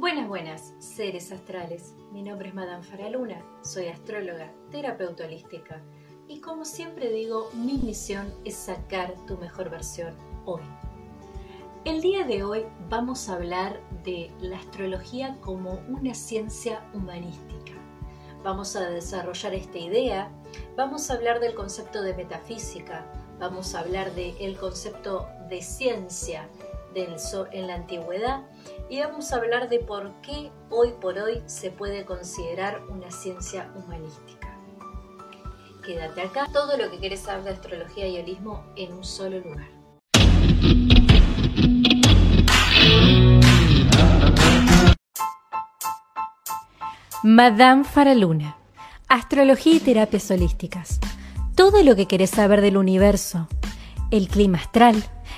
Buenas, buenas, seres astrales. Mi nombre es Madame Faraluna, soy astróloga, terapeuta holística y como siempre digo, mi misión es sacar tu mejor versión hoy. El día de hoy vamos a hablar de la astrología como una ciencia humanística. Vamos a desarrollar esta idea, vamos a hablar del concepto de metafísica, vamos a hablar del concepto de ciencia del en la antigüedad y vamos a hablar de por qué hoy por hoy se puede considerar una ciencia humanística. Quédate acá, todo lo que quieres saber de astrología y holismo en un solo lugar. Madame Faraluna, astrología y terapias holísticas. Todo lo que querés saber del universo, el clima astral,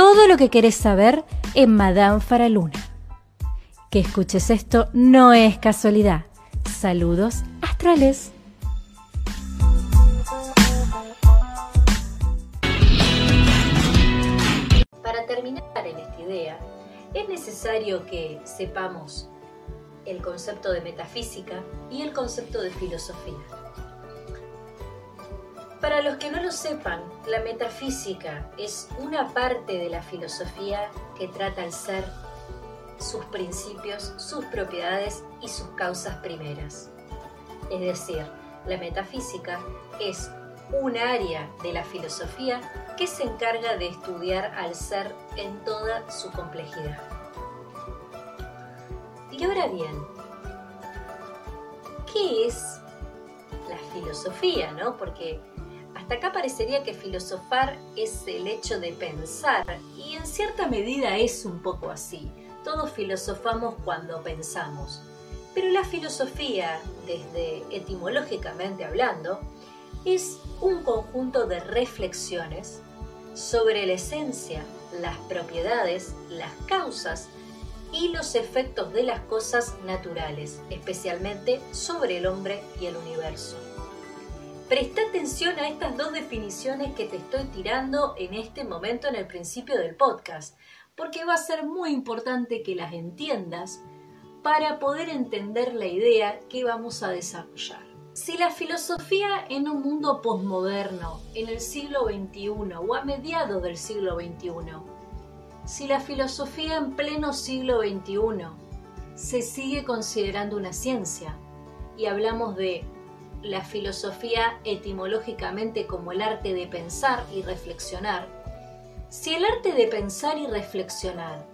todo lo que querés saber en Madame Faraluna. Que escuches esto no es casualidad. Saludos astrales. Para terminar en esta idea, es necesario que sepamos el concepto de metafísica y el concepto de filosofía. Para los que no lo sepan, la metafísica es una parte de la filosofía que trata el ser, sus principios, sus propiedades y sus causas primeras. Es decir, la metafísica es un área de la filosofía que se encarga de estudiar al ser en toda su complejidad. Y ahora bien, ¿qué es la filosofía? ¿no? Porque acá parecería que filosofar es el hecho de pensar, y en cierta medida es un poco así. Todos filosofamos cuando pensamos. Pero la filosofía, desde etimológicamente hablando, es un conjunto de reflexiones sobre la esencia, las propiedades, las causas y los efectos de las cosas naturales, especialmente sobre el hombre y el universo. Presta atención a estas dos definiciones que te estoy tirando en este momento en el principio del podcast, porque va a ser muy importante que las entiendas para poder entender la idea que vamos a desarrollar. Si la filosofía en un mundo posmoderno, en el siglo XXI o a mediados del siglo XXI, si la filosofía en pleno siglo XXI se sigue considerando una ciencia y hablamos de la filosofía etimológicamente como el arte de pensar y reflexionar, si el arte de pensar y reflexionar,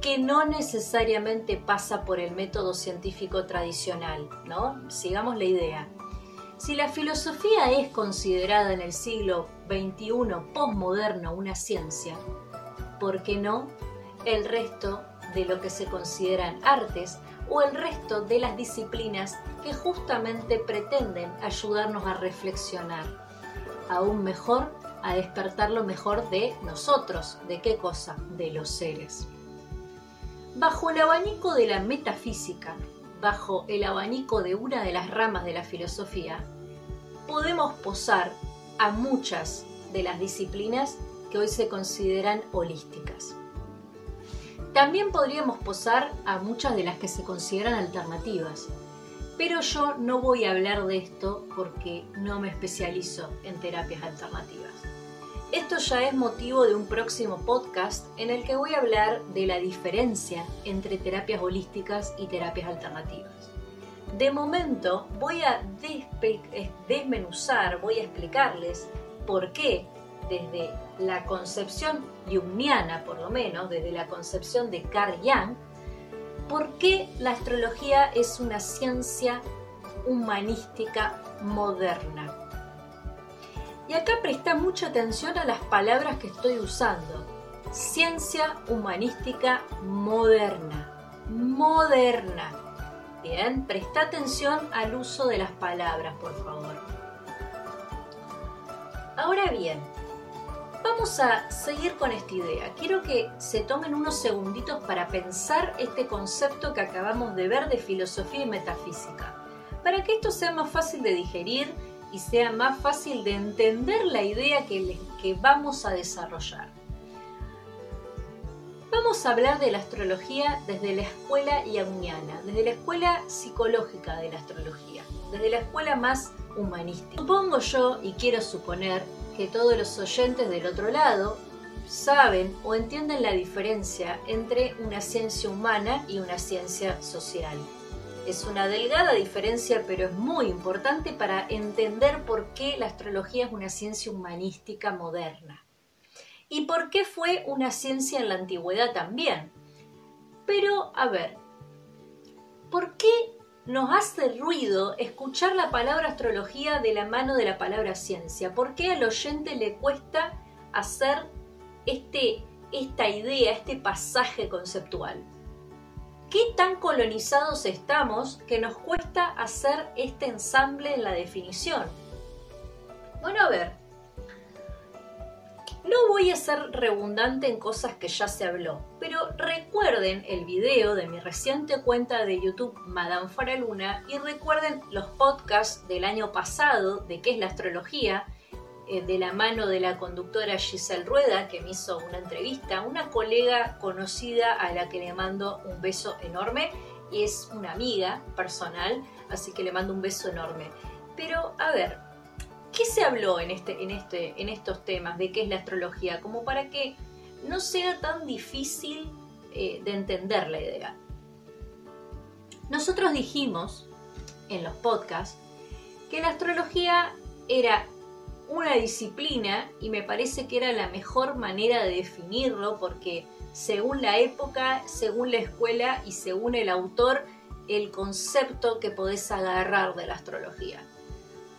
que no necesariamente pasa por el método científico tradicional, ¿no? Sigamos la idea. Si la filosofía es considerada en el siglo XXI postmoderno una ciencia, ¿por qué no el resto de lo que se consideran artes o el resto de las disciplinas que justamente pretenden ayudarnos a reflexionar, aún mejor a despertar lo mejor de nosotros, ¿de qué cosa? De los seres. Bajo el abanico de la metafísica, bajo el abanico de una de las ramas de la filosofía, podemos posar a muchas de las disciplinas que hoy se consideran holísticas. También podríamos posar a muchas de las que se consideran alternativas, pero yo no voy a hablar de esto porque no me especializo en terapias alternativas. Esto ya es motivo de un próximo podcast en el que voy a hablar de la diferencia entre terapias holísticas y terapias alternativas. De momento voy a desmenuzar, voy a explicarles por qué desde la concepción jungiana, por lo menos, desde la concepción de Carl Jung, por qué la astrología es una ciencia humanística moderna. Y acá presta mucha atención a las palabras que estoy usando. Ciencia humanística moderna. Moderna. Bien, presta atención al uso de las palabras, por favor. Ahora bien, vamos a seguir con esta idea. Quiero que se tomen unos segunditos para pensar este concepto que acabamos de ver de filosofía y metafísica, para que esto sea más fácil de digerir y sea más fácil de entender la idea que, vamos a desarrollar. Vamos a hablar de la astrología desde la escuela junguiana, desde la escuela psicológica de la astrología, desde la escuela más humanística. Supongo yo, y quiero suponer, que todos los oyentes del otro lado saben o entienden la diferencia entre una ciencia humana y una ciencia social. Es una delgada diferencia, pero es muy importante para entender por qué la astrología es una ciencia humanística moderna. Y por qué fue una ciencia en la antigüedad también. Pero, a ver, ¿por qué nos hace ruido escuchar la palabra astrología de la mano de la palabra ciencia? ¿Por qué al oyente le cuesta hacer este, esta idea, este pasaje conceptual? ¿Qué tan colonizados estamos que nos cuesta hacer este ensamble en la definición? Bueno, a ver, voy a ser redundante en cosas que ya se habló, pero recuerden el video de mi reciente cuenta de YouTube Madame Faraluna y recuerden los podcasts del año pasado de qué es la astrología, eh, de la mano de la conductora Giselle Rueda, que me hizo una entrevista, una colega conocida a la que le mando un beso enorme y es una amiga personal, así que le mando un beso enorme. Pero a ver, ¿Qué se habló en, este, en, este, en estos temas de qué es la astrología? Como para que no sea tan difícil eh, de entender la idea. Nosotros dijimos en los podcasts que la astrología era una disciplina y me parece que era la mejor manera de definirlo porque según la época, según la escuela y según el autor, el concepto que podés agarrar de la astrología.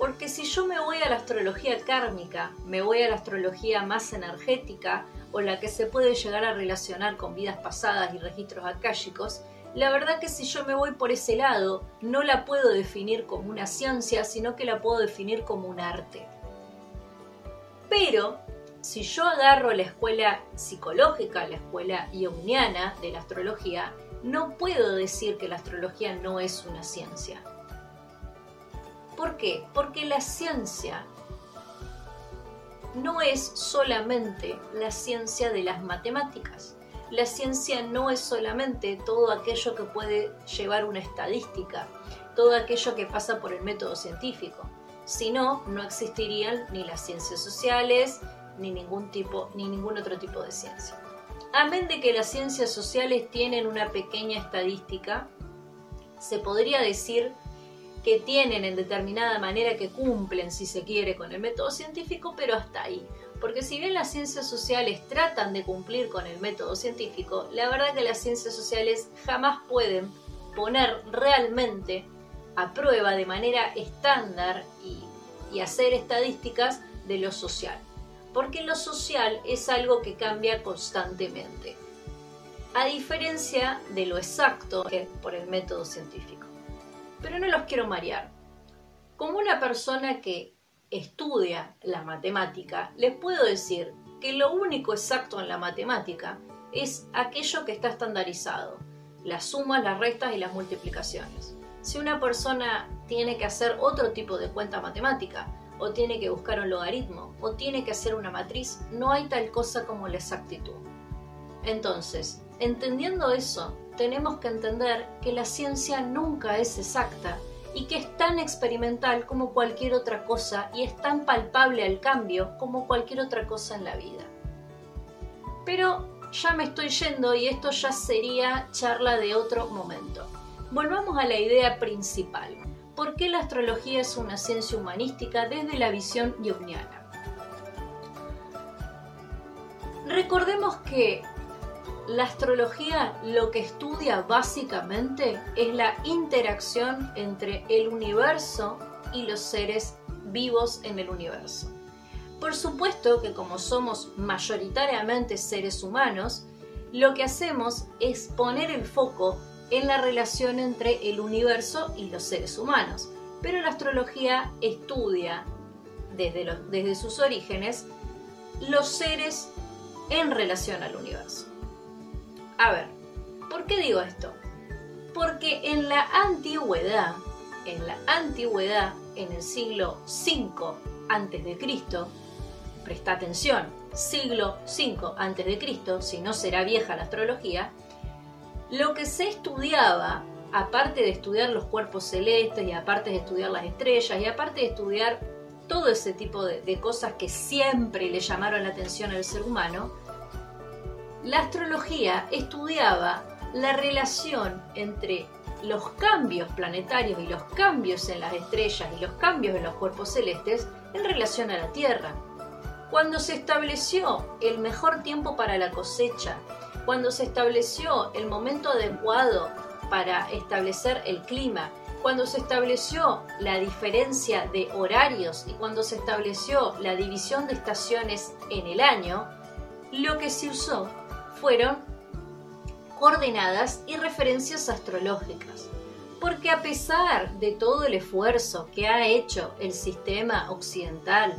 Porque si yo me voy a la astrología kármica, me voy a la astrología más energética o la que se puede llegar a relacionar con vidas pasadas y registros akáshicos, la verdad que si yo me voy por ese lado, no la puedo definir como una ciencia, sino que la puedo definir como un arte. Pero, si yo agarro la escuela psicológica, la escuela junguiana de la astrología, no puedo decir que la astrología no es una ciencia. ¿Por qué? Porque la ciencia no es solamente la ciencia de las matemáticas. La ciencia no es solamente todo aquello que puede llevar una estadística, todo aquello que pasa por el método científico. Si no, no existirían ni las ciencias sociales, ni ningún tipo, ni ningún otro tipo de ciencia. Amén de que las ciencias sociales tienen una pequeña estadística, se podría decir que tienen en determinada manera que cumplen, si se quiere, con el método científico, pero hasta ahí. Porque si bien las ciencias sociales tratan de cumplir con el método científico, la verdad que las ciencias sociales jamás pueden poner realmente a prueba de manera estándar y, y hacer estadísticas de lo social. Porque lo social es algo que cambia constantemente, a diferencia de lo exacto que por el método científico pero no los quiero marear. Como una persona que estudia la matemática, les puedo decir que lo único exacto en la matemática es aquello que está estandarizado, las sumas, las restas y las multiplicaciones. Si una persona tiene que hacer otro tipo de cuenta matemática, o tiene que buscar un logaritmo, o tiene que hacer una matriz, no hay tal cosa como la exactitud. Entonces, entendiendo eso, tenemos que entender que la ciencia nunca es exacta y que es tan experimental como cualquier otra cosa y es tan palpable al cambio como cualquier otra cosa en la vida. Pero ya me estoy yendo y esto ya sería charla de otro momento. Volvamos a la idea principal. ¿Por qué la astrología es una ciencia humanística desde la visión junguiana? Recordemos que la astrología lo que estudia básicamente es la interacción entre el universo y los seres vivos en el universo. Por supuesto que como somos mayoritariamente seres humanos, lo que hacemos es poner el foco en la relación entre el universo y los seres humanos. Pero la astrología estudia desde, desde sus orígenes los seres en relación al universo. A ver, ¿por qué digo esto? Porque en la antigüedad, en la antigüedad, en el siglo V antes de Cristo, presta atención, siglo V antes de Cristo, si no será vieja la astrología, lo que se estudiaba, aparte de estudiar los cuerpos celestes y aparte de estudiar las estrellas y aparte de estudiar todo ese tipo de, de cosas que siempre le llamaron la atención al ser humano, la astrología estudiaba la relación entre los cambios planetarios y los cambios en las estrellas y los cambios en los cuerpos celestes en relación a la Tierra. Cuando se estableció el mejor tiempo para la cosecha, cuando se estableció el momento adecuado para establecer el clima, cuando se estableció la diferencia de horarios y cuando se estableció la división de estaciones en el año, lo que se usó fueron coordenadas y referencias astrológicas. Porque a pesar de todo el esfuerzo que ha hecho el sistema occidental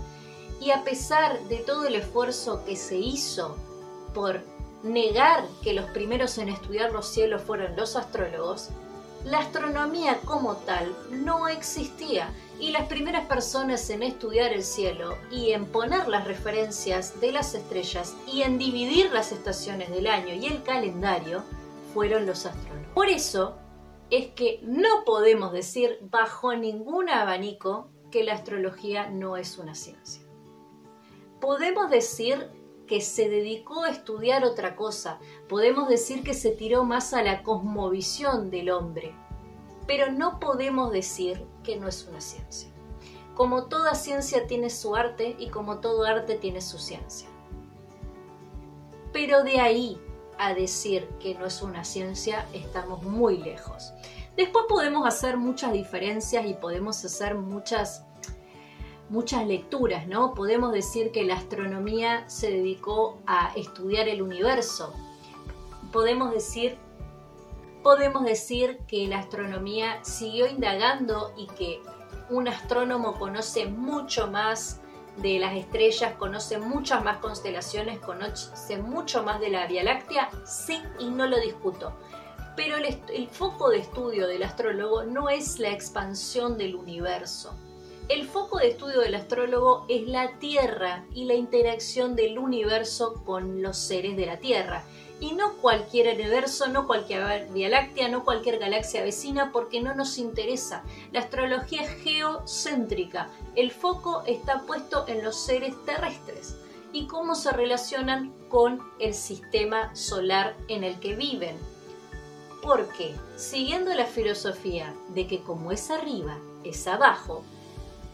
y a pesar de todo el esfuerzo que se hizo por negar que los primeros en estudiar los cielos fueron los astrólogos, la astronomía como tal no existía y las primeras personas en estudiar el cielo y en poner las referencias de las estrellas y en dividir las estaciones del año y el calendario fueron los astrólogos. Por eso es que no podemos decir bajo ningún abanico que la astrología no es una ciencia. Podemos decir que se dedicó a estudiar otra cosa, podemos decir que se tiró más a la cosmovisión del hombre, pero no podemos decir que no es una ciencia. Como toda ciencia tiene su arte y como todo arte tiene su ciencia. Pero de ahí a decir que no es una ciencia estamos muy lejos. Después podemos hacer muchas diferencias y podemos hacer muchas muchas lecturas, ¿no? Podemos decir que la astronomía se dedicó a estudiar el universo. Podemos decir podemos decir que la astronomía siguió indagando y que un astrónomo conoce mucho más de las estrellas, conoce muchas más constelaciones, conoce mucho más de la Vía Láctea, sí y no lo discuto. Pero el, el foco de estudio del astrólogo no es la expansión del universo. El foco de estudio del astrólogo es la Tierra y la interacción del universo con los seres de la Tierra y no cualquier universo, no cualquier Vía Láctea, no cualquier galaxia vecina, porque no nos interesa. La astrología es geocéntrica, el foco está puesto en los seres terrestres y cómo se relacionan con el sistema solar en el que viven. Porque, siguiendo la filosofía de que como es arriba, es abajo,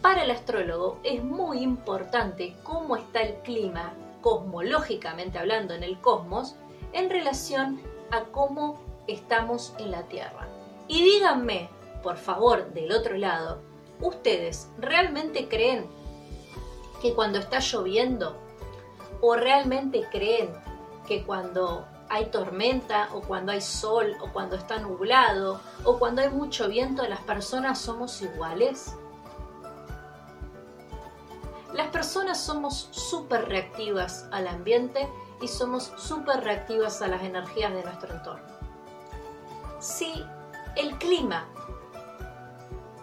para el astrólogo es muy importante cómo está el clima, cosmológicamente hablando en el cosmos, en relación a cómo estamos en la Tierra. Y díganme, por favor, del otro lado, ¿ustedes realmente creen que cuando está lloviendo o realmente creen que cuando hay tormenta o cuando hay sol o cuando está nublado o cuando hay mucho viento las personas somos iguales? Las personas somos súper reactivas al ambiente y somos súper reactivas a las energías de nuestro entorno. Si el clima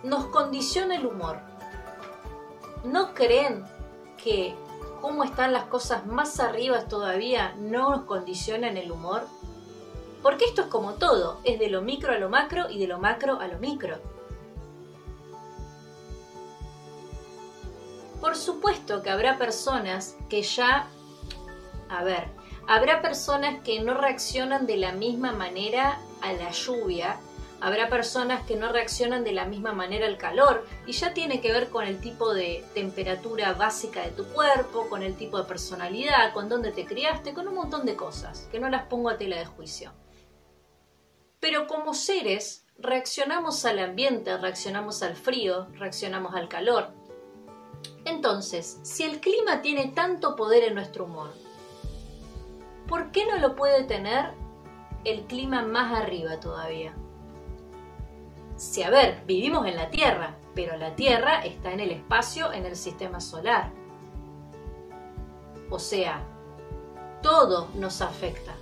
nos condiciona el humor, ¿no creen que cómo están las cosas más arriba todavía no nos condicionan el humor? Porque esto es como todo, es de lo micro a lo macro y de lo macro a lo micro. Por supuesto que habrá personas que ya a ver, habrá personas que no reaccionan de la misma manera a la lluvia, habrá personas que no reaccionan de la misma manera al calor y ya tiene que ver con el tipo de temperatura básica de tu cuerpo, con el tipo de personalidad, con dónde te criaste, con un montón de cosas que no las pongo a tela de juicio. Pero como seres reaccionamos al ambiente, reaccionamos al frío, reaccionamos al calor. Entonces, si el clima tiene tanto poder en nuestro humor, ¿por qué no lo puede tener el clima más arriba todavía? si a ver, vivimos en la Tierra, pero la Tierra está en el espacio, en el sistema solar. O sea, todo nos afecta.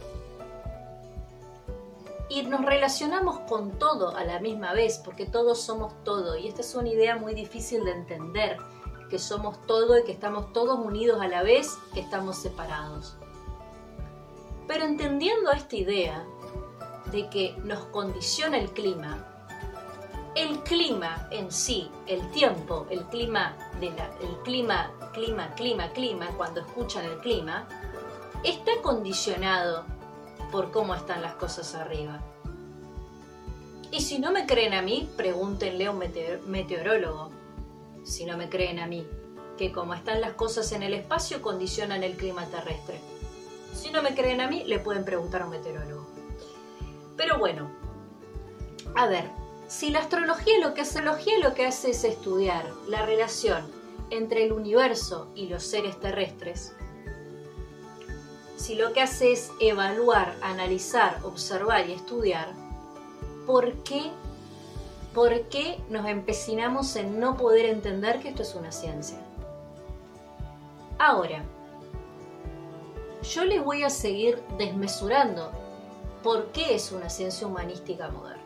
Y nos relacionamos con todo a la misma vez, porque todos somos todo. Y esta es una idea muy difícil de entender, que somos todo y que estamos todos unidos a la vez, que estamos separados. Pero entendiendo esta idea de que nos condiciona el clima, el clima en sí, el tiempo, el clima, el clima, clima, clima, clima, cuando escuchan el clima, está condicionado por cómo están las cosas arriba. Y si no me creen a mí, pregúntenle a un meteorólogo. Si no me creen a mí, que como están las cosas en el espacio condicionan el clima terrestre. Si no me creen a mí, le pueden preguntar a un meteorólogo. Pero bueno, a ver, si la astrología lo que hace, astrología lo que hace es estudiar la relación entre el universo y los seres terrestres, si lo que hace es evaluar, analizar, observar y estudiar, ¿por qué, ¿por qué nos empecinamos en no poder entender que esto es una ciencia? Ahora, yo les voy a seguir desmesurando por qué es una ciencia humanística moderna.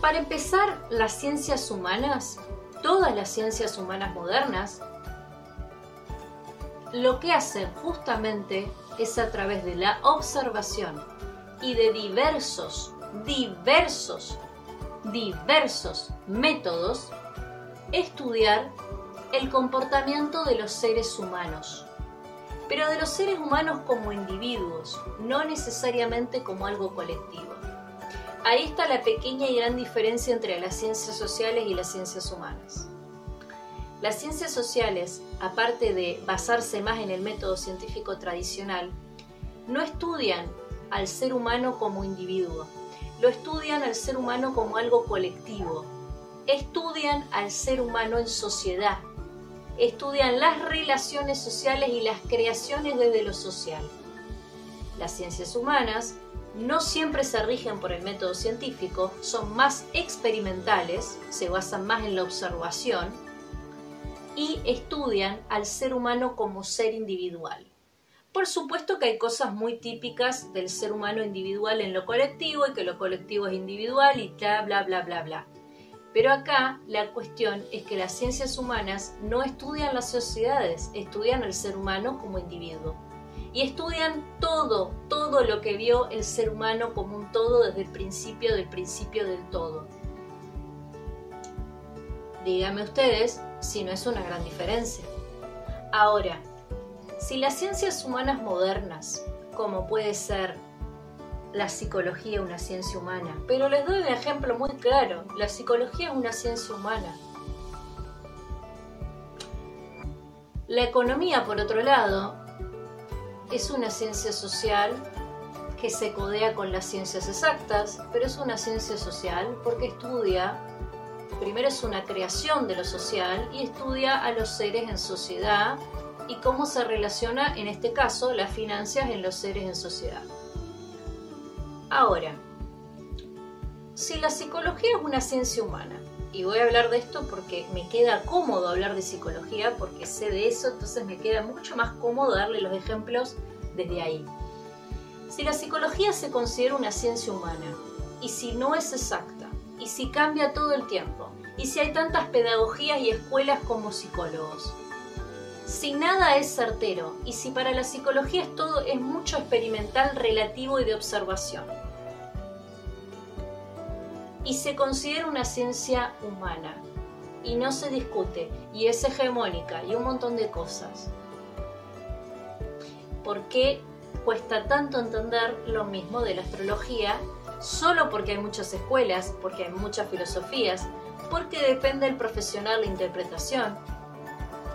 Para empezar, las ciencias humanas, todas las ciencias humanas modernas, lo que hacen justamente es a través de la observación y de diversos, diversos, diversos métodos, estudiar el comportamiento de los seres humanos, pero de los seres humanos como individuos, no necesariamente como algo colectivo. Ahí está la pequeña y gran diferencia entre las ciencias sociales y las ciencias humanas. Las ciencias sociales, aparte de basarse más en el método científico tradicional, no estudian al ser humano como individuo, lo estudian al ser humano como algo colectivo, estudian al ser humano en sociedad, estudian las relaciones sociales y las creaciones desde lo social. Las ciencias humanas no siempre se rigen por el método científico, son más experimentales, se basan más en la observación y estudian al ser humano como ser individual. Por supuesto que hay cosas muy típicas del ser humano individual en lo colectivo y que lo colectivo es individual y bla, bla, bla, bla, bla. Pero acá la cuestión es que las ciencias humanas no estudian las sociedades, estudian al ser humano como individuo. Y estudian todo, todo lo que vio el ser humano como un todo desde el principio del principio del todo. Díganme ustedes si no es una gran diferencia. Ahora, si las ciencias humanas modernas, como puede ser la psicología una ciencia humana, pero les doy un ejemplo muy claro, la psicología es una ciencia humana. La economía, por otro lado, es una ciencia social que se codea con las ciencias exactas, pero es una ciencia social porque estudia primero es una creación de lo social y estudia a los seres en sociedad y cómo se relaciona, en este caso, las finanzas en los seres en sociedad. Ahora, si la psicología es una ciencia humana, y voy a hablar de esto porque me queda cómodo hablar de psicología, porque sé de eso, entonces me queda mucho más cómodo darle los ejemplos desde ahí. Si la psicología se considera una ciencia humana, y si no es exacta, y si cambia todo el tiempo, y si hay tantas pedagogías y escuelas como psicólogos. Si nada es certero y si para la psicología es todo es mucho experimental, relativo y de observación. Y se considera una ciencia humana y no se discute y es hegemónica y un montón de cosas. ¿Por qué cuesta tanto entender lo mismo de la astrología solo porque hay muchas escuelas, porque hay muchas filosofías, porque depende del profesional la interpretación.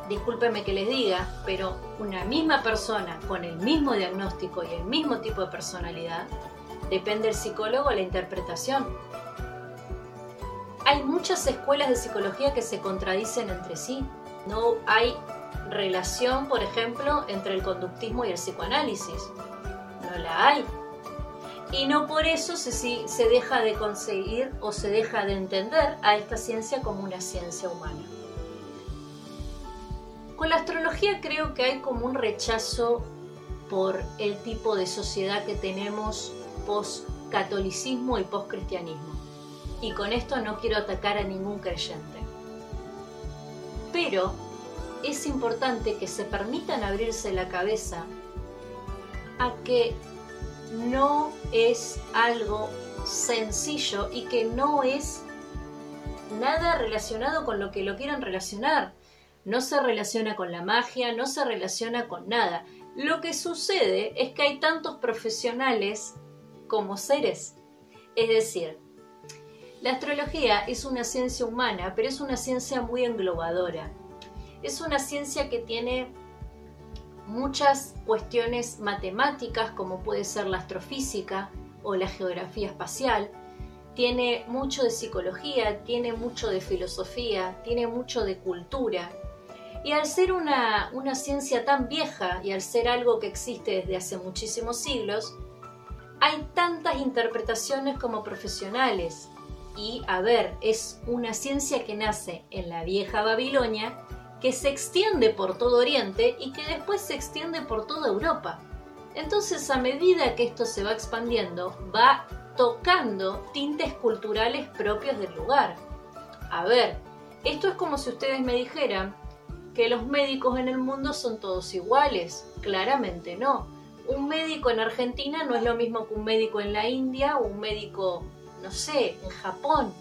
Discúlpeme que les diga, pero una misma persona con el mismo diagnóstico y el mismo tipo de personalidad, depende del psicólogo la interpretación. Hay muchas escuelas de psicología que se contradicen entre sí. No hay relación, por ejemplo, entre el conductismo y el psicoanálisis. No la hay. y no por eso se, se deja de conseguir o se deja de entender a esta ciencia como una ciencia humana. Con la astrología creo que hay como un rechazo por el tipo de sociedad que tenemos post-catolicismo y post-cristianismo. Y con esto no quiero atacar a ningún creyente. Pero es importante que se permitan abrirse la cabeza a que no es algo sencillo y que no es nada relacionado con lo que lo quieran relacionar. No se relaciona con la magia, no se relaciona con nada. Lo que sucede es que hay tantos profesionales como seres. Es decir, la astrología es una ciencia humana, pero es una ciencia muy englobadora. Es una ciencia que tiene muchas cuestiones matemáticas, como puede ser la astrofísica o la geografía espacial. Tiene mucho de psicología, tiene mucho de filosofía, tiene mucho de cultura. Y al ser una, una ciencia tan vieja y al ser algo que existe desde hace muchísimos siglos, hay tantas interpretaciones como profesionales. Y a ver, es una ciencia que nace en la vieja Babilonia que se extiende por todo Oriente y que después se extiende por toda Europa. Entonces, a medida que esto se va expandiendo, va tocando tintes culturales propios del lugar. A ver, esto es como si ustedes me dijeran que los médicos en el mundo son todos iguales. Claramente no. Un médico en Argentina no es lo mismo que un médico en la India o un médico, no sé, en Japón.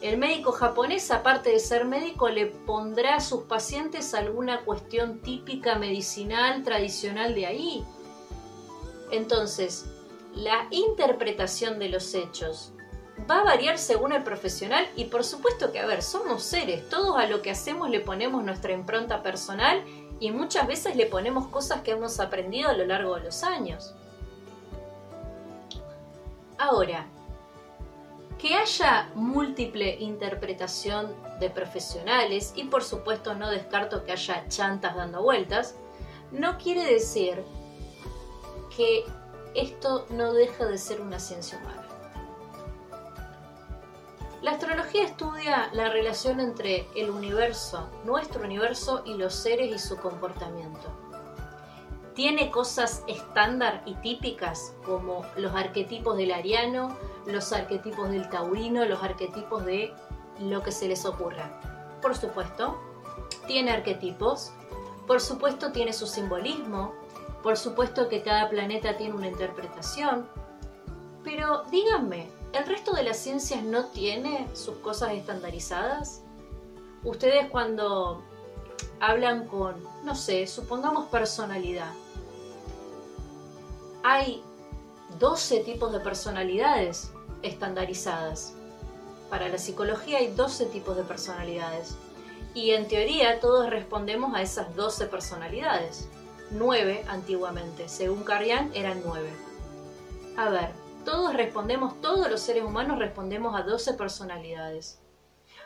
El médico japonés, aparte de ser médico, le pondrá a sus pacientes alguna cuestión típica medicinal tradicional de ahí. Entonces, la interpretación de los hechos va a variar según el profesional y por supuesto que, a ver, somos seres, todos a lo que hacemos le ponemos nuestra impronta personal y muchas veces le ponemos cosas que hemos aprendido a lo largo de los años. Ahora, que haya múltiple interpretación de profesionales y por supuesto no descarto que haya chantas dando vueltas, no quiere decir que esto no deja de ser una ciencia humana. La astrología estudia la relación entre el universo, nuestro universo y los seres y su comportamiento tiene cosas estándar y típicas como los arquetipos del ariano, los arquetipos del taurino, los arquetipos de lo que se les ocurra. Por supuesto, tiene arquetipos, por supuesto tiene su simbolismo, por supuesto que cada planeta tiene una interpretación, pero díganme, ¿el resto de las ciencias no tiene sus cosas estandarizadas? Ustedes cuando hablan con, no sé, supongamos personalidad, hay 12 tipos de personalidades estandarizadas. Para la psicología hay 12 tipos de personalidades. Y en teoría todos respondemos a esas 12 personalidades. 9 antiguamente. Según Carrián eran 9. A ver, todos respondemos, todos los seres humanos respondemos a 12 personalidades.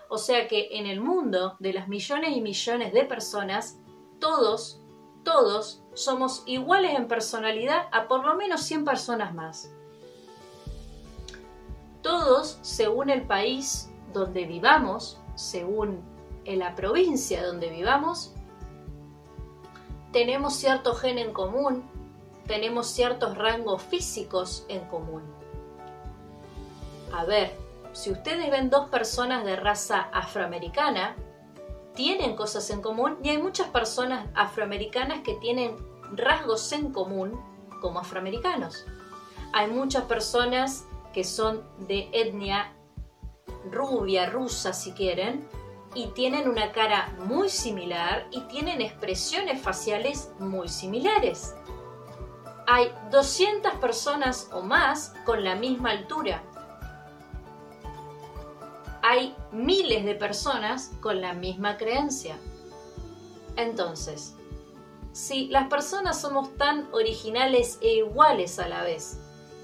O sea que en el mundo de las millones y millones de personas, todos todos somos iguales en personalidad a por lo menos 100 personas más. Todos, según el país donde vivamos, según la provincia donde vivamos, tenemos cierto gen en común, tenemos ciertos rangos físicos en común. A ver, si ustedes ven dos personas de raza afroamericana, tienen cosas en común y hay muchas personas afroamericanas que tienen rasgos en común como afroamericanos. Hay muchas personas que son de etnia rubia, rusa si quieren, y tienen una cara muy similar y tienen expresiones faciales muy similares. Hay 200 personas o más con la misma altura hay miles de personas con la misma creencia. Entonces, si las personas somos tan originales e iguales a la vez,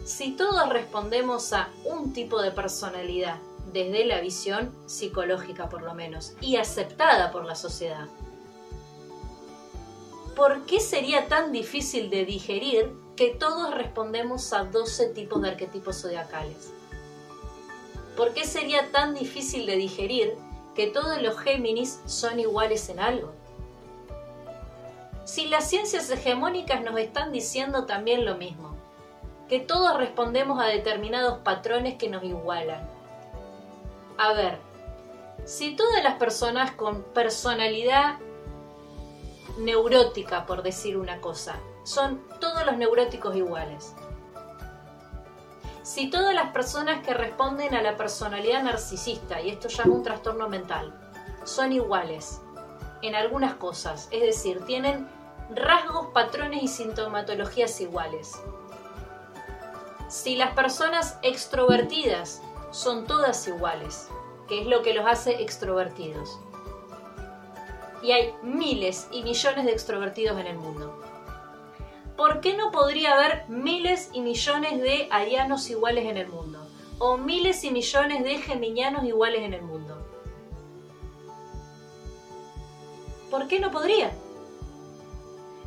si todos respondemos a un tipo de personalidad desde la visión psicológica por lo menos y aceptada por la sociedad, ¿por qué sería tan difícil de digerir que todos respondemos a 12 tipos de arquetipos zodiacales? ¿Por qué sería tan difícil de digerir que todos los Géminis son iguales en algo? Si las ciencias hegemónicas nos están diciendo también lo mismo, que todos respondemos a determinados patrones que nos igualan. A ver, si todas las personas con personalidad neurótica, por decir una cosa, son todos los neuróticos iguales. Si todas las personas que responden a la personalidad narcisista, y esto ya es un trastorno mental, son iguales en algunas cosas, es decir, tienen rasgos, patrones y sintomatologías iguales. Si las personas extrovertidas son todas iguales, que es lo que los hace extrovertidos. Y hay miles y millones de extrovertidos en el mundo. ¿Por qué no podría haber miles y millones de arianos iguales en el mundo? O miles y millones de geminianos iguales en el mundo. ¿Por qué no podría?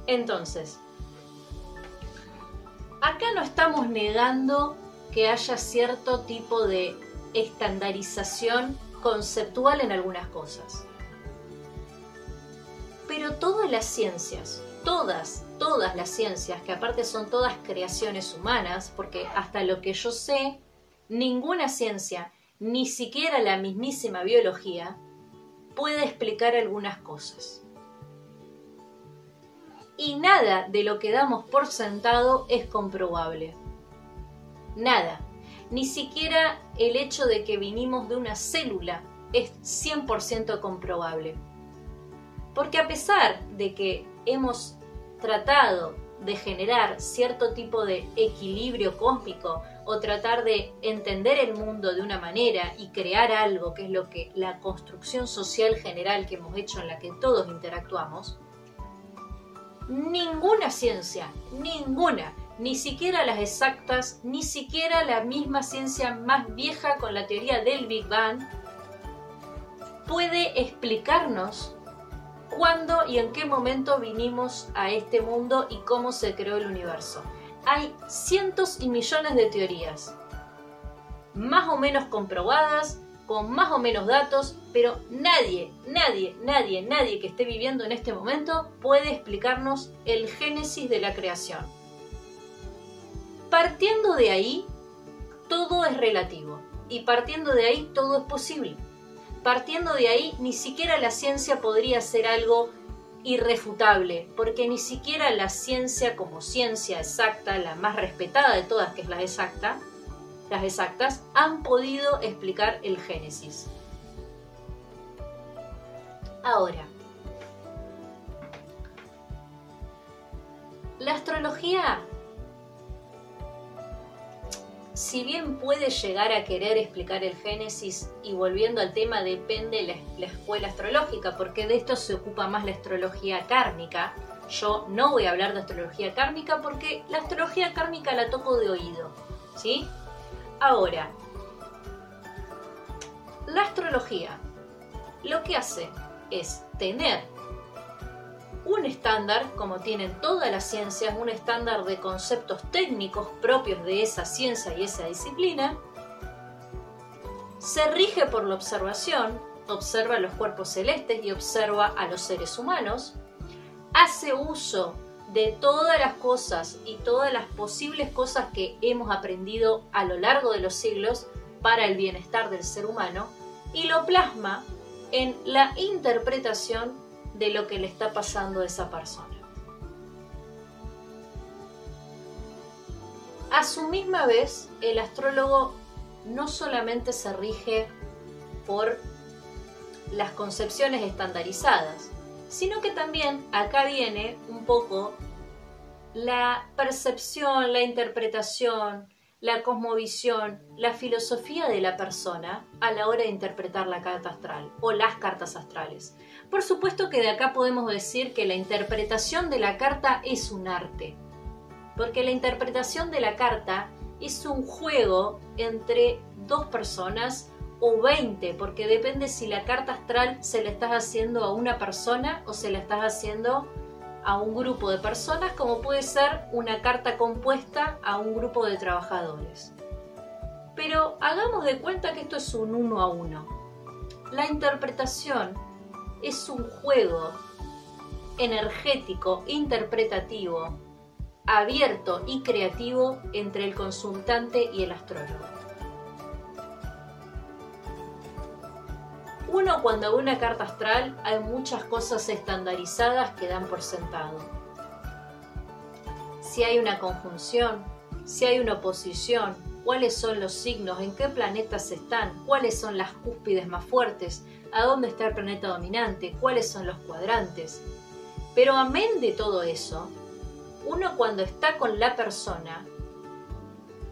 Entonces, acá no estamos negando que haya cierto tipo de estandarización conceptual en algunas cosas. Pero todas las ciencias, todas, todas las ciencias, que aparte son todas creaciones humanas, porque hasta lo que yo sé, ninguna ciencia, ni siquiera la mismísima biología, puede explicar algunas cosas. Y nada de lo que damos por sentado es comprobable. Nada. Ni siquiera el hecho de que vinimos de una célula es 100% comprobable. Porque a pesar de que hemos tratado de generar cierto tipo de equilibrio cósmico o tratar de entender el mundo de una manera y crear algo que es lo que la construcción social general que hemos hecho en la que todos interactuamos, ninguna ciencia, ninguna, ni siquiera las exactas, ni siquiera la misma ciencia más vieja con la teoría del Big Bang, puede explicarnos cuándo y en qué momento vinimos a este mundo y cómo se creó el universo. Hay cientos y millones de teorías, más o menos comprobadas, con más o menos datos, pero nadie, nadie, nadie, nadie que esté viviendo en este momento puede explicarnos el génesis de la creación. Partiendo de ahí, todo es relativo y partiendo de ahí todo es posible. Partiendo de ahí, ni siquiera la ciencia podría ser algo irrefutable, porque ni siquiera la ciencia como ciencia exacta, la más respetada de todas, que es la exacta, las exactas, han podido explicar el Génesis. Ahora, la astrología si bien puede llegar a querer explicar el Génesis, y volviendo al tema, depende la, la escuela astrológica, porque de esto se ocupa más la astrología kármica. Yo no voy a hablar de astrología kármica porque la astrología kármica la toco de oído, ¿sí? Ahora, la astrología lo que hace es tener un estándar, como tienen todas las ciencias, un estándar de conceptos técnicos propios de esa ciencia y esa disciplina, se rige por la observación, observa los cuerpos celestes y observa a los seres humanos, hace uso de todas las cosas y todas las posibles cosas que hemos aprendido a lo largo de los siglos para el bienestar del ser humano y lo plasma en la interpretación de lo que le está pasando a esa persona. A su misma vez, el astrólogo no solamente se rige por las concepciones estandarizadas, sino que también acá viene un poco la percepción, la interpretación, la cosmovisión, la filosofía de la persona a la hora de interpretar la carta astral o las cartas astrales. Por supuesto que de acá podemos decir que la interpretación de la carta es un arte, porque la interpretación de la carta es un juego entre dos personas o 20, porque depende si la carta astral se la estás haciendo a una persona o se la estás haciendo a un grupo de personas como puede ser una carta compuesta a un grupo de trabajadores. Pero hagamos de cuenta que esto es un uno a uno. La interpretación es un juego energético, interpretativo, abierto y creativo entre el consultante y el astrólogo. Uno cuando ve una carta astral hay muchas cosas estandarizadas que dan por sentado. Si hay una conjunción, si hay una oposición, cuáles son los signos, en qué planetas están, cuáles son las cúspides más fuertes, a dónde está el planeta dominante, cuáles son los cuadrantes. Pero amén de todo eso, uno cuando está con la persona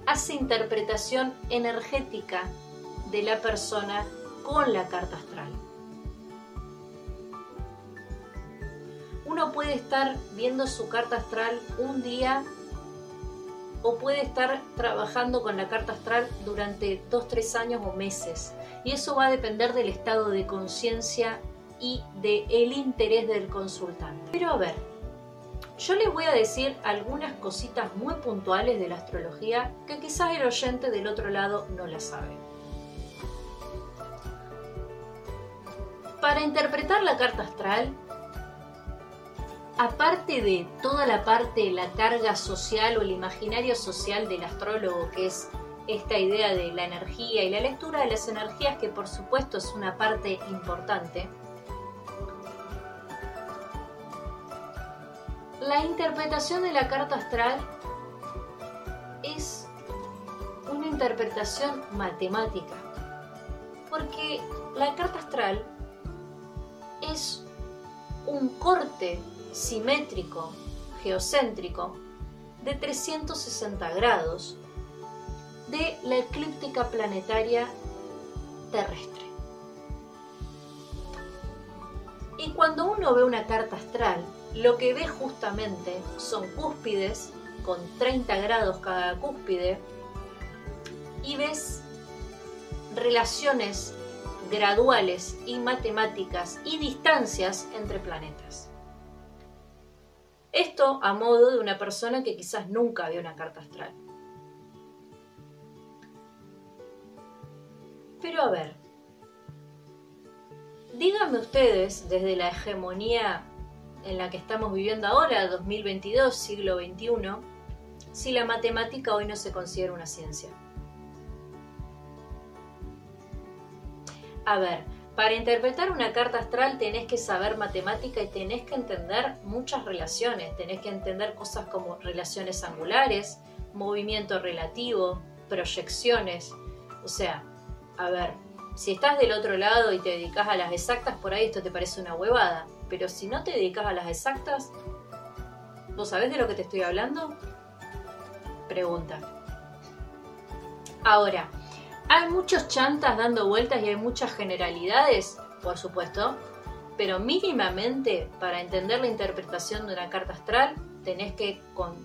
hace interpretación energética de la persona con la carta astral. Uno puede estar viendo su carta astral un día o puede estar trabajando con la carta astral durante dos, tres años o meses. Y eso va a depender del estado de conciencia y del interés del consultante. Pero a ver, yo les voy a decir algunas cositas muy puntuales de la astrología que quizás el oyente del otro lado no la sabe. Para interpretar la carta astral, aparte de toda la parte, la carga social o el imaginario social del astrólogo, que es esta idea de la energía y la lectura de las energías, que por supuesto es una parte importante, la interpretación de la carta astral es una interpretación matemática, porque la carta astral es un corte simétrico geocéntrico de 360 grados de la eclíptica planetaria terrestre. Y cuando uno ve una carta astral, lo que ve justamente son cúspides con 30 grados cada cúspide y ves relaciones graduales y matemáticas y distancias entre planetas. Esto a modo de una persona que quizás nunca vio una carta astral. Pero a ver, díganme ustedes desde la hegemonía en la que estamos viviendo ahora, 2022, siglo XXI, si la matemática hoy no se considera una ciencia. A ver, para interpretar una carta astral tenés que saber matemática y tenés que entender muchas relaciones. Tenés que entender cosas como relaciones angulares, movimiento relativo, proyecciones. O sea, a ver, si estás del otro lado y te dedicas a las exactas, por ahí esto te parece una huevada. Pero si no te dedicas a las exactas, ¿vos sabés de lo que te estoy hablando? Pregunta. Ahora, hay muchos chantas dando vueltas y hay muchas generalidades, por supuesto, pero mínimamente para entender la interpretación de una carta astral tenés que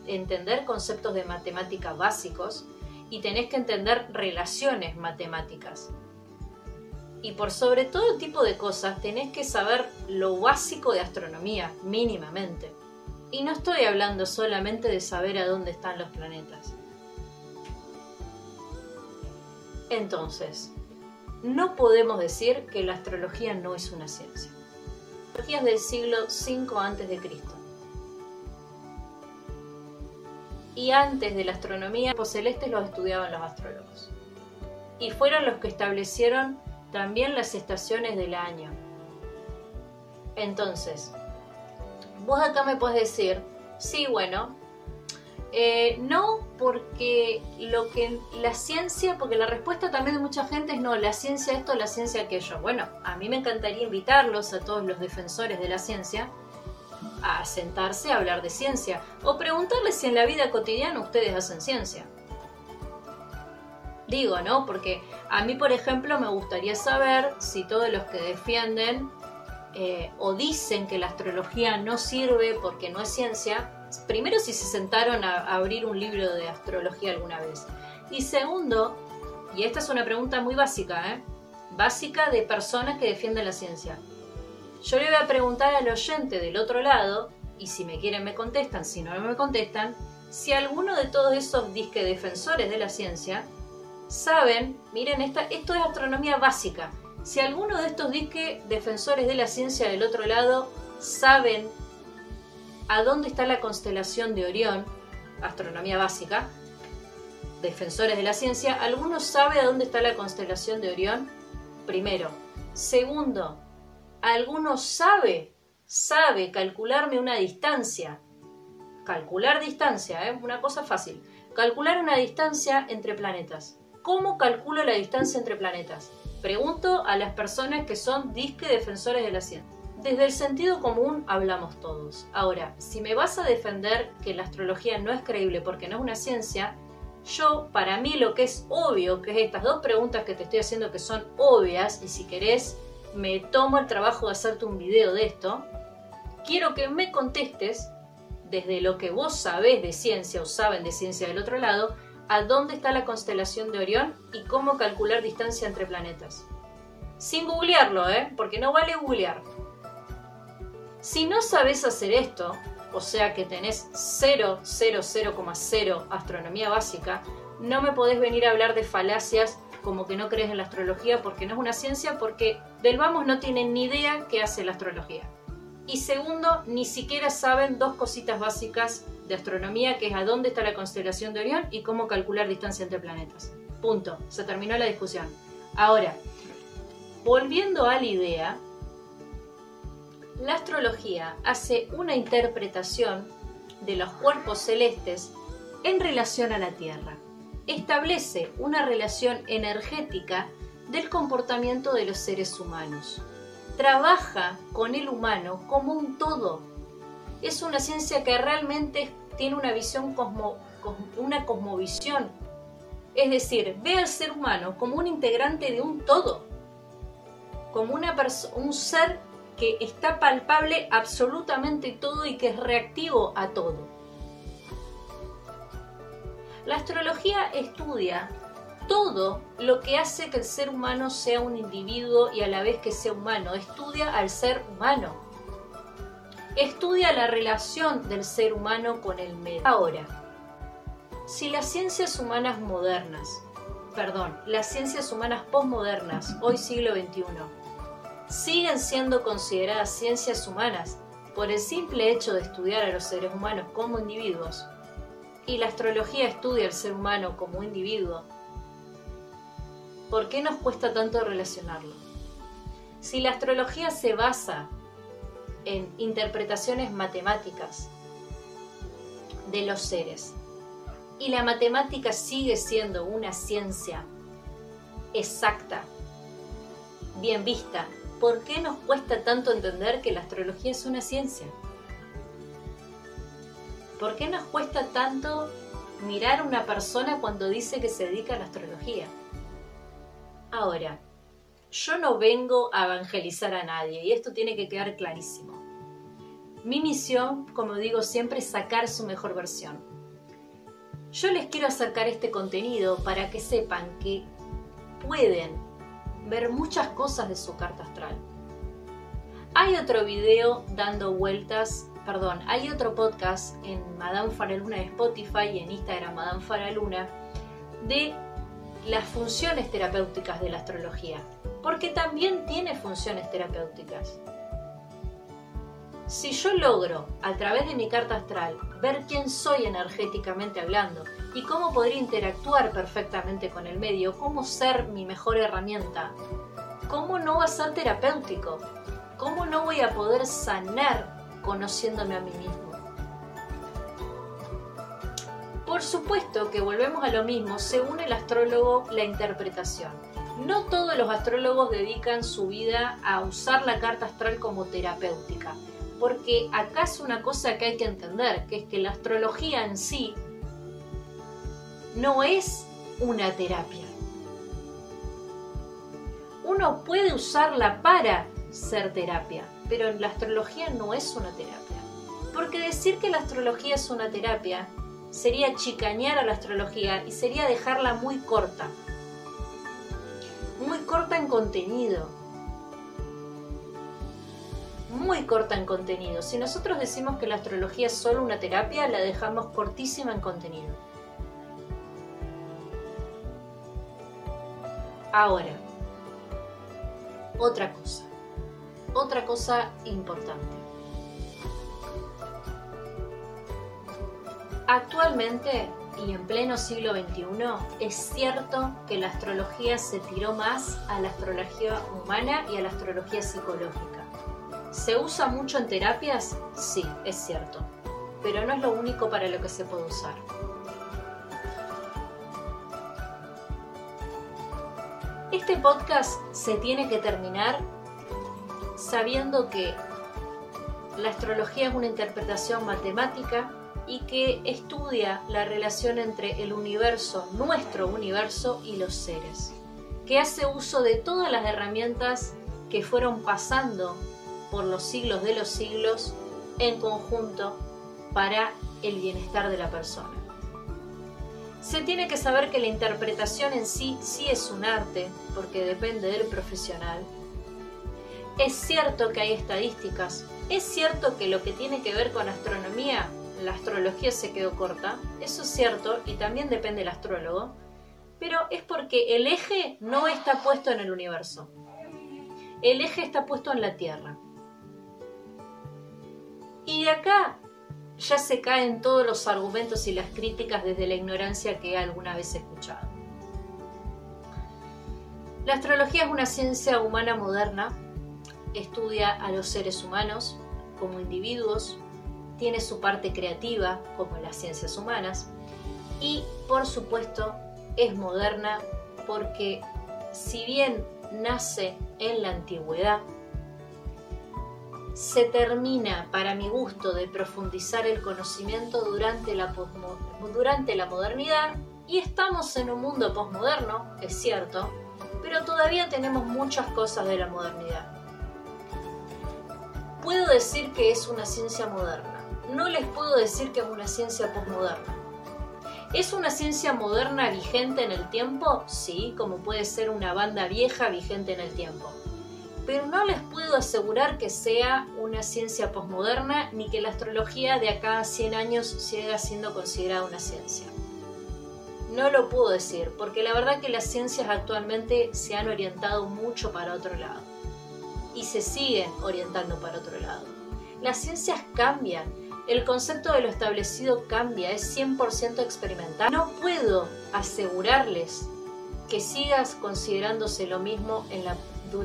entender conceptos de matemática básicos y tenés que entender relaciones matemáticas. Y por sobre todo tipo de cosas tenés que saber lo básico de astronomía, mínimamente. Y no estoy hablando solamente de saber a dónde están los planetas. Entonces, no podemos decir que la astrología no es una ciencia. La astrología es del siglo V a.C. Y antes de la astronomía, los celestes los estudiaban los astrólogos. Y fueron los que establecieron también las estaciones del año. Entonces, vos acá me puedes decir, sí, bueno, eh, no porque lo que la ciencia, porque la respuesta también de mucha gente es no, la ciencia esto, la ciencia aquello. Bueno, a mí me encantaría invitarlos a todos los defensores de la ciencia a sentarse a hablar de ciencia o preguntarles si en la vida cotidiana ustedes hacen ciencia. Digo, ¿no? Porque a mí, por ejemplo, me gustaría saber si todos los que defienden eh, o dicen que la astrología no sirve porque no es ciencia, primero si se sentaron a, abrir un libro de astrología alguna vez. Y segundo, y esta es una pregunta muy básica, ¿eh? básica de personas que defienden la ciencia. Yo le voy a preguntar al oyente del otro lado y si me quieren me contestan, si no me contestan, si alguno de todos esos disque defensores de la ciencia saben, miren, esta, esto es astronomía básica, si alguno de estos disque defensores de la ciencia del otro lado saben a dónde está la constelación de Orión, astronomía básica, defensores de la ciencia, ¿alguno sabe a dónde está la constelación de Orión? Primero. Segundo, ¿alguno sabe, sabe calcularme una distancia? Calcular distancia, ¿eh? una cosa fácil. Calcular una distancia entre planetas. ¿Cómo calculo la distancia entre planetas? Pregunto a las personas que son disque defensores de la ciencia. Desde el sentido común hablamos todos. Ahora, si me vas a defender que la astrología no es creíble porque no es una ciencia, yo, para mí, lo que es obvio, que es estas dos preguntas que te estoy haciendo que son obvias, y si querés, me tomo el trabajo de hacerte un video de esto, quiero que me contestes, desde lo que vos sabés de ciencia o saben de ciencia del otro lado, a dónde está la constelación de Orión y cómo calcular distancia entre planetas. Sin googlearlo, ¿eh? Porque no vale googlear. Si no sabes hacer esto, o sea que tenés 0,00,0 astronomía básica, no me podés venir a hablar de falacias como que no crees en la astrología porque no es una ciencia, porque del vamos no tienen ni idea qué hace la astrología. Y segundo, ni siquiera saben dos cositas básicas de astronomía, que es a dónde está la constelación de Orión y cómo calcular distancia entre planetas. Punto. Se terminó la discusión. Ahora, volviendo a la idea, la astrología hace una interpretación de los cuerpos celestes en relación a la Tierra. Establece una relación energética del comportamiento de los seres humanos. Trabaja con el humano como un todo. Es una ciencia que realmente tiene una visión cosmo, una cosmovisión. Es decir, ve al ser humano como un integrante de un todo, como una un ser que está palpable absolutamente todo y que es reactivo a todo. La astrología estudia todo lo que hace que el ser humano sea un individuo y a la vez que sea humano. Estudia al ser humano. Estudia la relación del ser humano con el medio. Ahora, si las ciencias humanas modernas, perdón, las ciencias humanas postmodernas, hoy siglo XXI, siguen siendo consideradas ciencias humanas por el simple hecho de estudiar a los seres humanos como individuos, y la astrología estudia al ser humano como individuo, ¿por qué nos cuesta tanto relacionarlo? Si la astrología se basa en interpretaciones matemáticas de los seres, y la matemática sigue siendo una ciencia exacta, bien vista, ¿por qué nos cuesta tanto entender que la astrología es una ciencia? ¿Por qué nos cuesta tanto mirar a una persona cuando dice que se dedica a la astrología? Ahora, yo no vengo a evangelizar a nadie y esto tiene que quedar clarísimo. Mi misión, como digo siempre, es sacar su mejor versión. Yo les quiero acercar este contenido para que sepan que pueden ver muchas cosas de su carta astral. Hay otro video dando vueltas, perdón, hay otro podcast en Madame Faraluna de Spotify y en Instagram Madame Faraluna de las funciones terapéuticas de la astrología, porque también tiene funciones terapéuticas. Si yo logro, a través de mi carta astral, ver quién soy energéticamente hablando y cómo podría interactuar perfectamente con el medio, cómo ser mi mejor herramienta, cómo no va a ser terapéutico, cómo no voy a poder sanar conociéndome a mí mismo. Por supuesto que volvemos a lo mismo, según el astrólogo, la interpretación. No todos los astrólogos dedican su vida a usar la carta astral como terapéutica, porque acá es una cosa que hay que entender, que es que la astrología en sí no es una terapia. Uno puede usarla para ser terapia, pero la astrología no es una terapia. Porque decir que la astrología es una terapia sería chicañar a la astrología y sería dejarla muy corta. Muy corta en contenido. muy corta en contenido. Si nosotros decimos que la astrología es solo una terapia, la dejamos cortísima en contenido. Ahora, otra cosa, otra cosa importante. Actualmente y en pleno siglo XXI, es cierto que la astrología se tiró más a la astrología humana y a la astrología psicológica. ¿Se usa mucho en terapias? Sí, es cierto, pero no es lo único para lo que se puede usar. Este podcast se tiene que terminar sabiendo que la astrología es una interpretación matemática y que estudia la relación entre el universo, nuestro universo y los seres, que hace uso de todas las herramientas que fueron pasando por los siglos de los siglos en conjunto para el bienestar de la persona. Se tiene que saber que la interpretación en sí sí es un arte, porque depende del profesional. Es cierto que hay estadísticas, es cierto que lo que tiene que ver con astronomía la astrología se quedó corta, eso es cierto, y también depende del astrólogo, pero es porque el eje no está puesto en el universo. El eje está puesto en la Tierra. Y de acá ya se caen todos los argumentos y las críticas desde la ignorancia que alguna vez he escuchado. La astrología es una ciencia humana moderna, estudia a los seres humanos como individuos, tiene su parte creativa, como las ciencias humanas, y por supuesto es moderna porque si bien nace en la antigüedad, se termina, para mi gusto, de profundizar el conocimiento durante la, modernidad y estamos en un mundo posmoderno, es cierto, pero todavía tenemos muchas cosas de la modernidad. Puedo decir que es una ciencia moderna no les puedo decir que es una ciencia posmoderna. ¿Es una ciencia moderna vigente en el tiempo? Sí, como puede ser una banda vieja vigente en el tiempo. Pero no les puedo asegurar que sea una ciencia posmoderna ni que la astrología de acá a 100 años siga siendo considerada una ciencia. No lo puedo decir, porque la verdad que las ciencias actualmente se han orientado mucho para otro lado. Y se siguen orientando para otro lado. Las ciencias cambian el concepto de lo establecido cambia, es 100% experimental. No puedo asegurarles que sigas considerándose lo mismo en, la,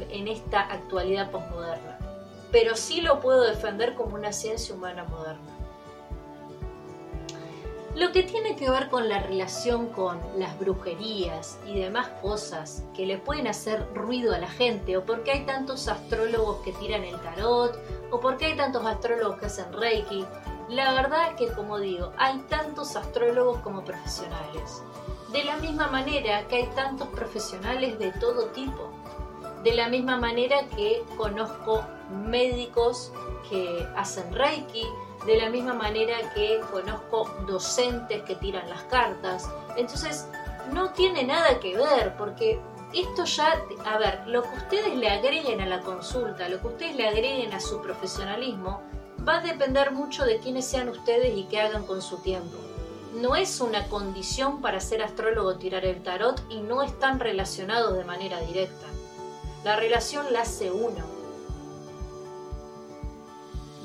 en esta actualidad postmoderna, pero sí lo puedo defender como una ciencia humana moderna. Lo que tiene que ver con la relación con las brujerías y demás cosas que le pueden hacer ruido a la gente, o porque hay tantos astrólogos que tiran el tarot, o porque hay tantos astrólogos que hacen reiki, la verdad que, como digo, hay tantos astrólogos como profesionales. De la misma manera que hay tantos profesionales de todo tipo. De la misma manera que conozco médicos que hacen reiki, de la misma manera que conozco docentes que tiran las cartas. Entonces, no tiene nada que ver, porque esto ya, a ver, lo que ustedes le agreguen a la consulta, lo que ustedes le agreguen a su profesionalismo, va a depender mucho de quiénes sean ustedes y qué hagan con su tiempo. No es una condición para ser astrólogo tirar el tarot y no están relacionados de manera directa. La relación la hace uno.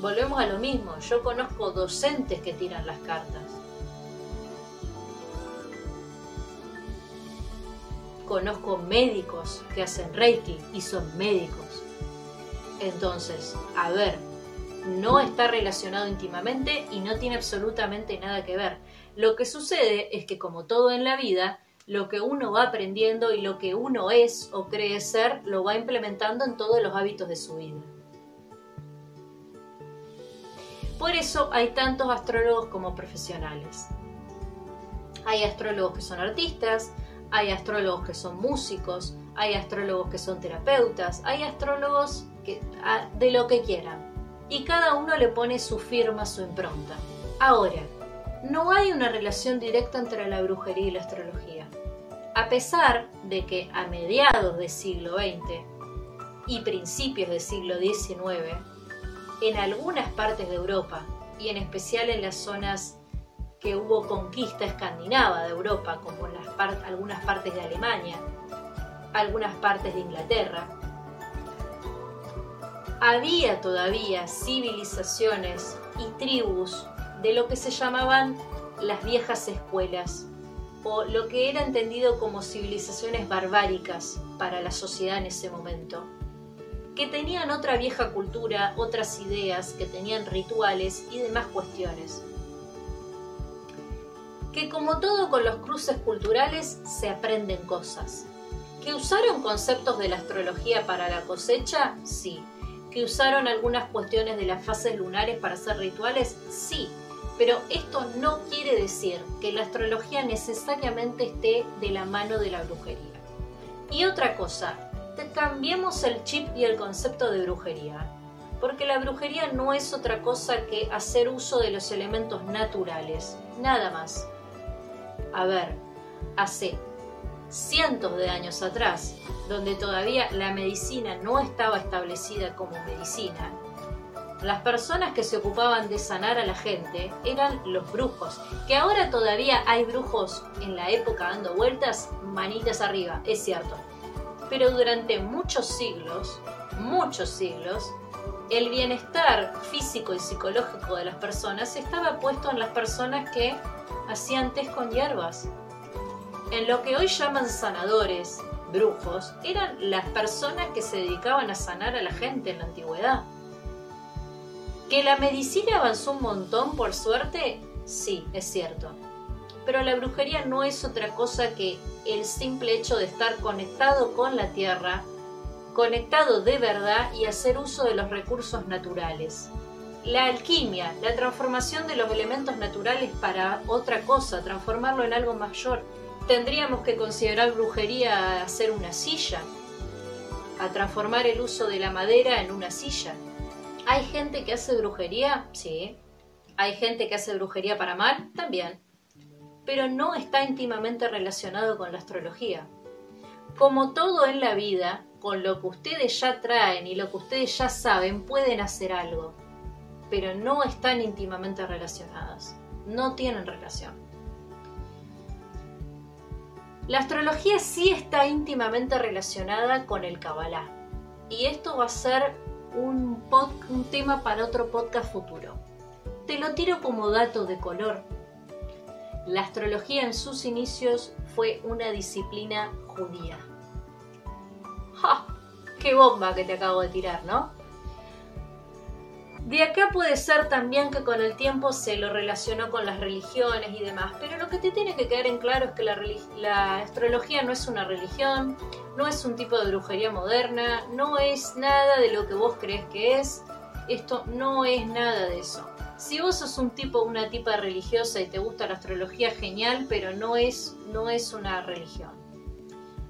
Volvemos a lo mismo, yo conozco docentes que tiran las cartas. Conozco médicos que hacen reiki y son médicos. Entonces, a ver, no está relacionado íntimamente y no tiene absolutamente nada que ver. Lo que sucede es que como todo en la vida, lo que uno va aprendiendo y lo que uno es o cree ser, lo va implementando en todos los hábitos de su vida. Por eso hay tantos astrólogos como profesionales. Hay astrólogos que son artistas, hay astrólogos que son músicos, hay astrólogos que son terapeutas, hay astrólogos que, de lo que quieran y cada uno le pone su firma, su impronta. Ahora, no hay una relación directa entre la brujería y la astrología. A pesar de que a mediados del siglo XX y principios del siglo XIX en algunas partes de Europa y en especial en las zonas que hubo conquista escandinava de Europa, como las algunas partes de Alemania, algunas partes de Inglaterra. Había todavía civilizaciones y tribus de lo que se llamaban las viejas escuelas, o lo que era entendido como civilizaciones barbáricas para la sociedad en ese momento, que tenían otra vieja cultura, otras ideas, que tenían rituales y demás cuestiones. Que como todo con los cruces culturales se aprenden cosas. ¿Que usaron conceptos de la astrología para la cosecha? Sí. ¿Que usaron algunas cuestiones de las fases lunares para hacer rituales? Sí pero esto no quiere decir que la astrología necesariamente esté de la mano de la brujería. Y otra cosa, cambiemos el chip y el concepto de brujería, porque la brujería no es otra cosa que hacer uso de los elementos naturales, nada más. A ver, hace cientos de años atrás, donde todavía la medicina no estaba establecida como medicina, las personas que se ocupaban de sanar a la gente eran los brujos, que ahora todavía hay brujos en la época dando vueltas, manitas arriba, es cierto. Pero durante muchos siglos, muchos siglos, el bienestar físico y psicológico de las personas estaba puesto en las personas que hacían test con hierbas. En lo que hoy llaman sanadores, brujos, eran las personas que se dedicaban a sanar a la gente en la antigüedad. ¿Que la medicina avanzó un montón, por suerte? Sí, es cierto. Pero la brujería no es otra cosa que el simple hecho de estar conectado con la tierra, conectado de verdad y hacer uso de los recursos naturales. La alquimia, la transformación de los elementos naturales para otra cosa, transformarlo en algo mayor. Tendríamos que considerar brujería hacer una silla, a transformar el uso de la madera en una silla. ¿Hay gente que hace brujería? Sí. ¿Hay gente que hace brujería para mal? También. Pero no está íntimamente relacionado con la astrología. Como todo en la vida, con lo que ustedes ya traen y lo que ustedes ya saben, pueden hacer algo. Pero no están íntimamente relacionadas. No tienen relación. La astrología sí está íntimamente relacionada con el Kabbalah. Y esto va a ser un, un tema para otro podcast futuro. Te lo tiro como dato de color. La astrología en sus inicios fue una disciplina judía. ¡Ja! ¡Qué bomba que te acabo de tirar, ¿no? De acá puede ser también que con el tiempo se lo relacionó con las religiones y demás, pero lo que te tiene que quedar en claro es que la, astrología no es una religión, no es un tipo de brujería moderna, no es nada de lo que vos crees que es, esto no es nada de eso. Si vos sos un tipo, una tipa religiosa y te gusta la astrología, genial, pero no es, no es una religión.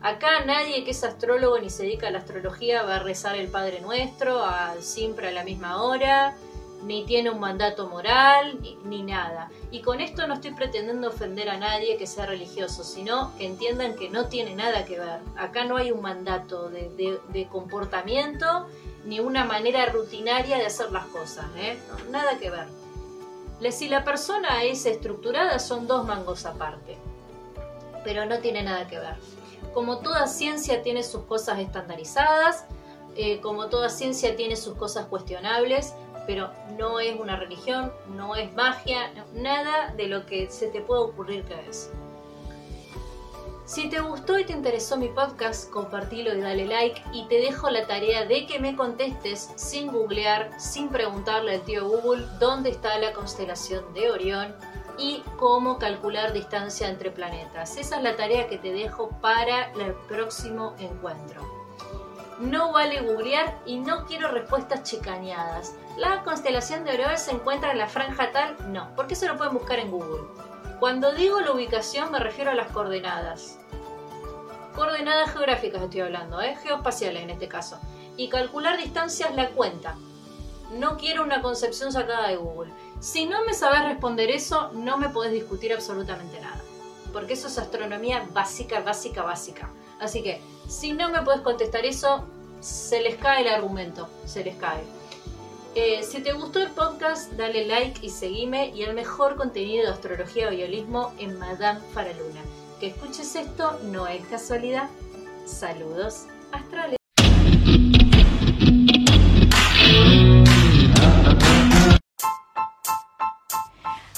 Acá nadie que es astrólogo ni se dedica a la astrología va a rezar el Padre Nuestro siempre a la misma hora, ni tiene un mandato moral, ni, nada. Y con esto no estoy pretendiendo ofender a nadie que sea religioso, sino que entiendan que no tiene nada que ver. Acá no hay un mandato de, comportamiento ni una manera rutinaria de hacer las cosas, ¿eh? nada que ver. Si la persona es estructurada son dos mangos aparte, pero no tiene nada que ver como toda ciencia tiene sus cosas estandarizadas, eh, como toda ciencia tiene sus cosas cuestionables, pero no es una religión, no es magia, nada de lo que se te puede ocurrir que es. Si te gustó y te interesó mi podcast, compartilo y dale like y te dejo la tarea de que me contestes sin googlear, sin preguntarle al tío Google dónde está la constelación de Orión y cómo calcular distancia entre planetas. Esa es la tarea que te dejo para el próximo encuentro. No vale googlear y no quiero respuestas chicaneadas. ¿La constelación de Orión se encuentra en la franja tal? No, porque se lo pueden buscar en Google. Cuando digo la ubicación me refiero a las coordenadas. Coordenadas geográficas estoy hablando, ¿eh? geoespaciales en este caso. Y calcular distancias la cuenta. No quiero una concepción sacada de Google. Si no me sabes responder eso, no me podés discutir absolutamente nada. Porque eso es astronomía básica, básica, básica. Así que, si no me puedes contestar eso, se les cae el argumento, se les cae. Eh, si te gustó el podcast, dale like y seguime y el mejor contenido de astrología y violismo en Madame Faraluna. Que escuches esto no es casualidad. Saludos astrales.